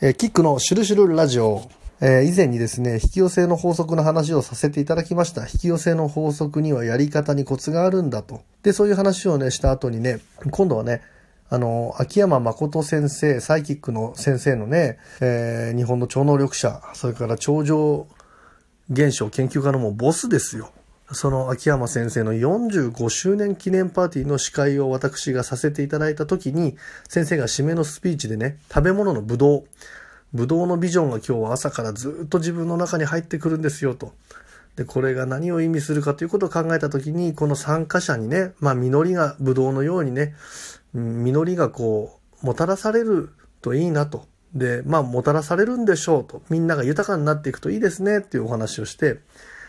えーキックのシュルシュルラジオ。えー以前にですね、引き寄せの法則の話をさせていただきました。引き寄せの法則にはやり方にコツがあるんだと。で、そういう話をね、した後にね、今度はね、あの、秋山誠先生、サイキックの先生のね、えー日本の超能力者、それから超常現象研究家のもうボスですよ。その秋山先生の45周年記念パーティーの司会を私がさせていただいた時に、先生が締めのスピーチでね、食べ物のブドウ、ブドウのビジョンが今日は朝からずっと自分の中に入ってくるんですよと。で、これが何を意味するかということを考えた時に、この参加者にね、まあ実りがブドウのようにね、実りがこう、もたらされるといいなと。で、まあもたらされるんでしょうと。みんなが豊かになっていくといいですねっていうお話をして、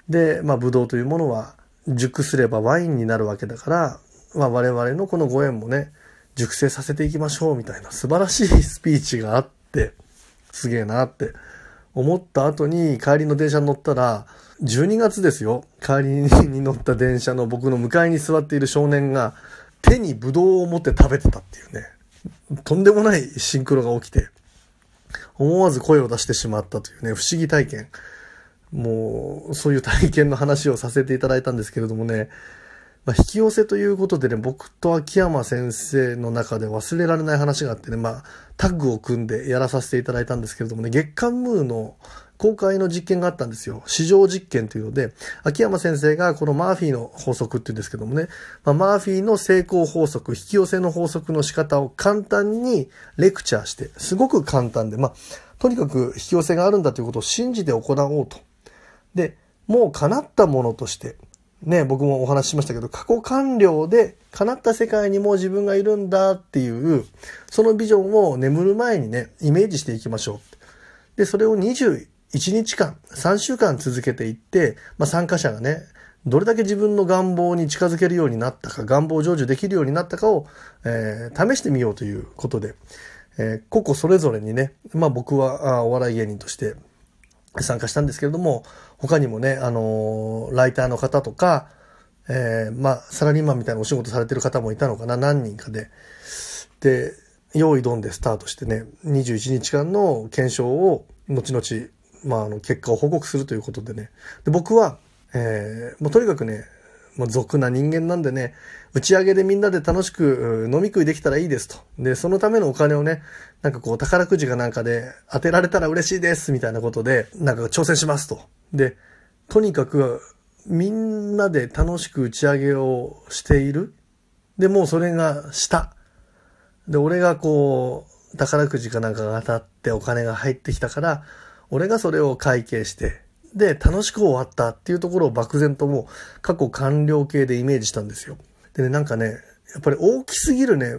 で、まあ、ブドウというものは熟すればワインになるわけだから、まあ、我々のこのご縁もね、熟成させていきましょうみたいな素晴らしいスピーチがあって、すげえなって思った後に帰りの電車に乗ったら、12月ですよ。帰りに乗った電車の僕の向かいに座っている少年が手にブドウを持って食べてたっていうね、とんでもないシンクロが起きて、思わず声を出してしまったというね、不思議体験。もう、そういう体験の話をさせていただいたんですけれどもね、まあ、引き寄せということでね、僕と秋山先生の中で忘れられない話があってね、まあ、タッグを組んでやらさせていただいたんですけれどもね、月刊ムーの公開の実験があったんですよ。市場実験というので、秋山先生がこのマーフィーの法則っていうんですけどもね、まあ、マーフィーの成功法則、引き寄せの法則の仕方を簡単にレクチャーして、すごく簡単で、まあ、とにかく引き寄せがあるんだということを信じて行おうと。で、もう叶ったものとして、ね、僕もお話ししましたけど、過去完了で叶った世界にもう自分がいるんだっていう、そのビジョンを眠る前にね、イメージしていきましょう。で、それを21日間、3週間続けていって、まあ、参加者がね、どれだけ自分の願望に近づけるようになったか、願望成就できるようになったかを、えー試してみようということで、えー個々それぞれにね、まあ僕はあお笑い芸人として参加したんですけれども、他にもね、あのーライターの方とか、えーまあ、サラリーマンみたいなお仕事されてる方もいたのかな、何人かで。で、用意ドンでスタートしてね、21日間の検証を、後々、まあ、あの、結果を報告するということでね。で、僕は、えーもうとにかくね、もう俗な人間なんでね、打ち上げでみんなで楽しく飲み食いできたらいいですと。で、そのためのお金をね、なんかこう宝くじかなんかで当てられたら嬉しいですみたいなことで、なんか挑戦しますと。で、とにかくみんなで楽しく打ち上げをしている。で、もうそれがした。で、俺がこう、宝くじかなんかが当たってお金が入ってきたから、俺がそれを会計して、で、楽しく終わったっていうところを漠然ともう過去完了形でイメージしたんですよ。でね、なんかね、やっぱり大きすぎるね、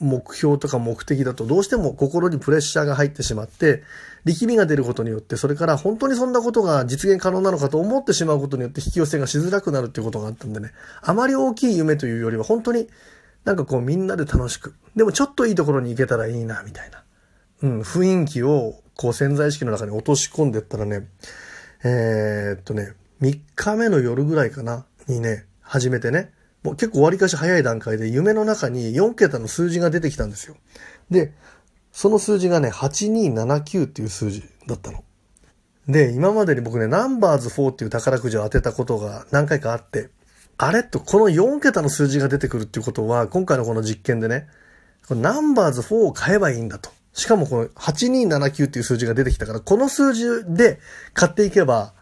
目標とか目的だとどうしても心にプレッシャーが入ってしまって、力みが出ることによって、それから本当にそんなことが実現可能なのかと思ってしまうことによって引き寄せがしづらくなるっていうことがあったんでね、あまり大きい夢というよりは本当になんかこうみんなで楽しく、でもちょっといいところに行けたらいいな、みたいな。うん、雰囲気をこう潜在意識の中に落とし込んでったらね、えーっとね、3日目の夜ぐらいかな、にね、始めてね、もう結構割かし早い段階で夢の中に4桁の数字が出てきたんですよ。で、その数字がね、8279っていう数字だったの。で、今までに僕ね、ナンバーズ4っていう宝くじを当てたことが何回かあって、あれと、この4桁の数字が出てくるっていうことは、今回のこの実験でね、このナンバーズ4を買えばいいんだと。しかもこの8279っていう数字が出てきたから、この数字で買っていけば、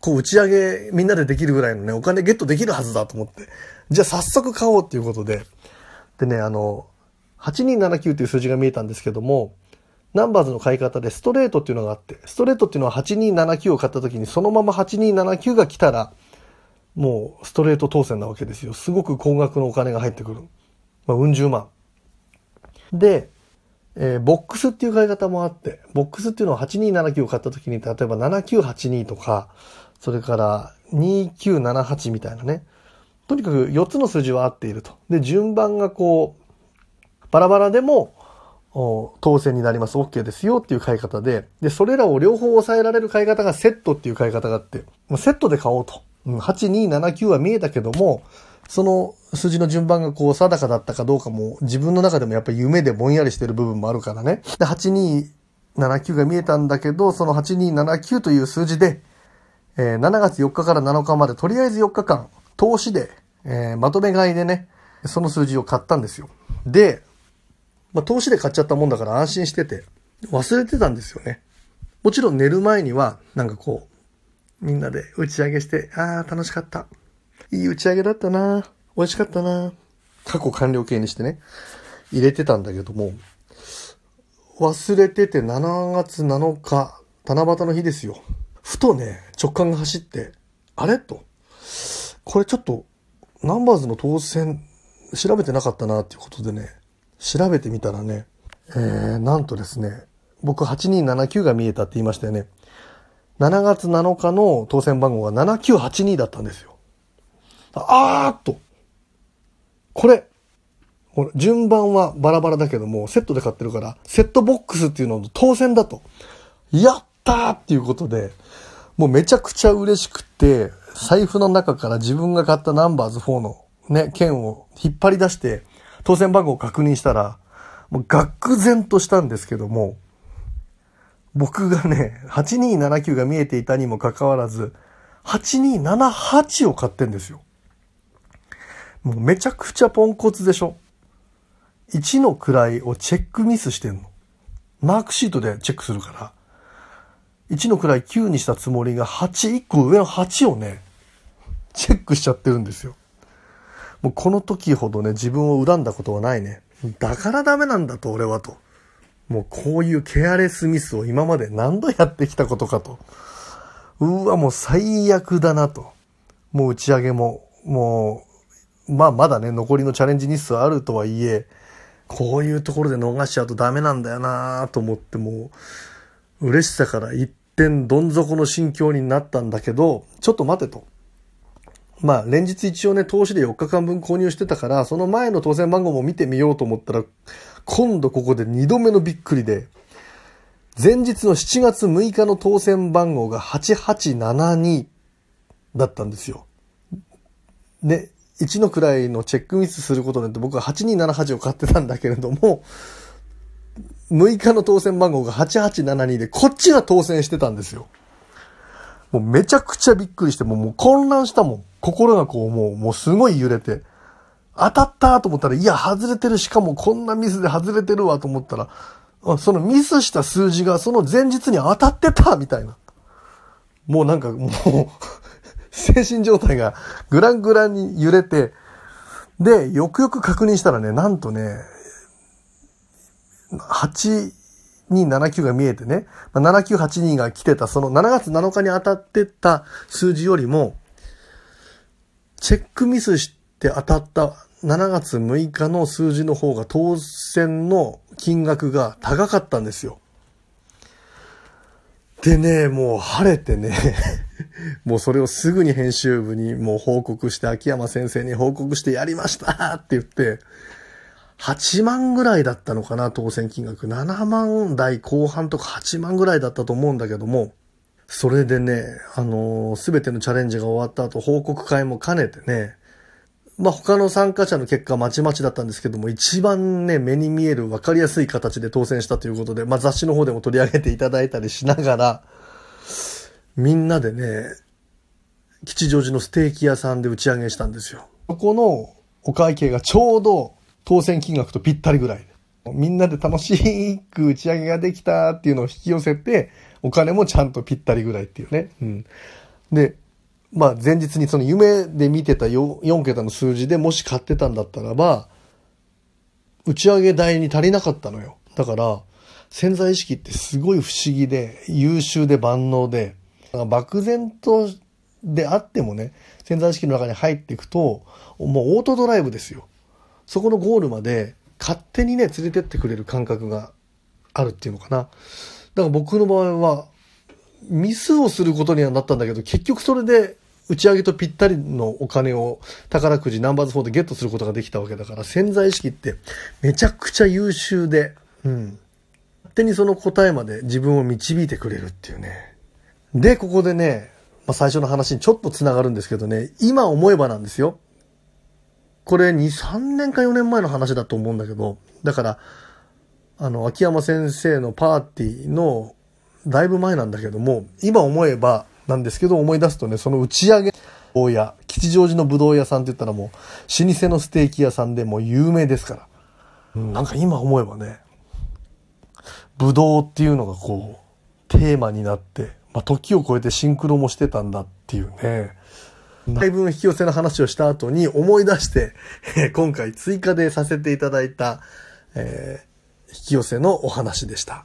こう打ち上げみんなでできるぐらいのね、お金ゲットできるはずだと思って。じゃあ早速買おうっていうことで。でね、あの、8279っていう数字が見えたんですけども、ナンバーズの買い方でストレートっていうのがあって、ストレートっていうのは8279を買った時にそのまま8279が来たら、もうストレート当選なわけですよ。すごく高額のお金が入ってくる。まあ、うん十万。で、えーボックスっていう買い方もあって、ボックスっていうのは8279を買った時に、例えば7982とか、それから2978みたいなね。とにかく4つの数字は合っていると。で、順番がこう、バラバラでも、当選になります。OK ですよっていう買い方で、で、それらを両方抑えられる買い方がセットっていう買い方があって、セットで買おうと。うん、8279は見えたけども、その数字の順番がこう定かだったかどうかも自分の中でもやっぱり夢でぼんやりしてる部分もあるからね。で、8279が見えたんだけど、その8279という数字で、えー、7月4日から7日までとりあえず4日間、投資で、えー、まとめ買いでね、その数字を買ったんですよ。で、まあ、投資で買っちゃったもんだから安心してて、忘れてたんですよね。もちろん寝る前には、なんかこう、みんなで打ち上げして、ああ、楽しかった。いい打ち上げだったな美味しかったな過去完了形にしてね、入れてたんだけども、忘れてて7月7日、七夕の日ですよ。ふとね、直感が走って、あれ？と。これちょっと、ナンバーズの当選、調べてなかったなっていうことでね、調べてみたらね、えー、なんとですね、僕8279が見えたって言いましたよね。7月7日の当選番号が7982だったんですよ。あーっと。これ、これ順番はバラバラだけども、セットで買ってるから、セットボックスっていうのの当選だと。やったーっていうことで、もうめちゃくちゃ嬉しくて、財布の中から自分が買ったナンバーズ4のね、剣を引っ張り出して、当選番号を確認したら、もう愕然としたんですけども、僕がね、8279が見えていたにもかかわらず、8278を買ってんですよ。もうめちゃくちゃポンコツでしょ。1の位をチェックミスしてんの。マークシートでチェックするから。1の位9にしたつもりが8、1個上の8をね、チェックしちゃってるんですよ。もうこの時ほどね、自分を恨んだことはないね。だからダメなんだと、俺はと。もうこういうケアレスミスを今まで何度やってきたことかと。うわ、もう最悪だなと。もう打ち上げも、もう、まあまだね、残りのチャレンジ日数あるとはいえ、こういうところで逃しちゃうとダメなんだよなと思ってもう、嬉しさから一点どん底の心境になったんだけど、ちょっと待てと。まあ、連日一応ね、投資で4日間分購入してたから、その前の当選番号も見てみようと思ったら、今度ここで2度目のびっくりで、前日の7月6日の当選番号が8872だったんですよ。ね、1の位のチェックミスすることによって僕は8278を買ってたんだけれども、6日の当選番号が8872で、こっちが当選してたんですよ。もうめちゃくちゃびっくりして、もうもう混乱したもん。心がこう、もう、もうすごい揺れて。当たったと思ったら、いや、外れてる。しかもこんなミスで外れてるわと思ったら、そのミスした数字がその前日に当たってたみたいな。もうなんかもう精神状態がグラングランに揺れて、で、よくよく確認したらね、なんとね、8、279が見えてね、7982が来てた、その7月7日に当たってた数字よりも、チェックミスして当たった7月6日の数字の方が当選の金額が高かったんですよ。でね、もう晴れてね もうそれをすぐに編集部にもう報告して、秋山先生に報告してやりましたって言って、8万ぐらいだったのかな、当選金額。7万台後半とか8万ぐらいだったと思うんだけども、それでね、あのす、べてのチャレンジが終わった後、報告会も兼ねてね、まあ、他の参加者の結果まちまちだったんですけども、一番ね、目に見える分かりやすい形で当選したということで、まあ、雑誌の方でも取り上げていただいたりしながら、みんなでね、吉祥寺のステーキ屋さんで打ち上げしたんですよ。そこのお会計がちょうど当選金額とぴったりぐらい。みんなで楽しく打ち上げができたっていうのを引き寄せて、お金もちゃんとぴったりぐらいっていうね。うん。で、まあ前日にその夢で見てた 4, 4桁の数字でもし買ってたんだったらば、打ち上げ代に足りなかったのよ。だから、潜在意識ってすごい不思議で、優秀で万能で、漠然とであってもね、潜在意識の中に入っていくと、もうオートドライブですよ。そこのゴールまで勝手にね、連れてってくれる感覚があるっていうのかな。だから僕の場合は、ミスをすることにはなったんだけど、結局それで打ち上げとぴったりのお金を宝くじナンバーズ4でゲットすることができたわけだから、潜在意識ってめちゃくちゃ優秀で、うん。勝手にその答えまで自分を導いてくれるっていうね。で、ここでね、まあ、最初の話にちょっと繋がるんですけどね、今思えばなんですよ。これ2、3年か4年前の話だと思うんだけど、だから、あの、秋山先生のパーティーの、だいぶ前なんだけども、今思えばなんですけど、思い出すとね、その打ち上げ、大屋、吉祥寺のぶどう屋さんって言ったらもう、老舗のステーキ屋さんでもう有名ですから。うん、なんか今思えばね、ぶどうっていうのがこう、テーマになって、まあ、時を超えてシンクロもしてたんだっていうね。だいぶ引き寄せの話をした後に思い出して、え 今回追加でさせていただいた、えー、引き寄せのお話でした。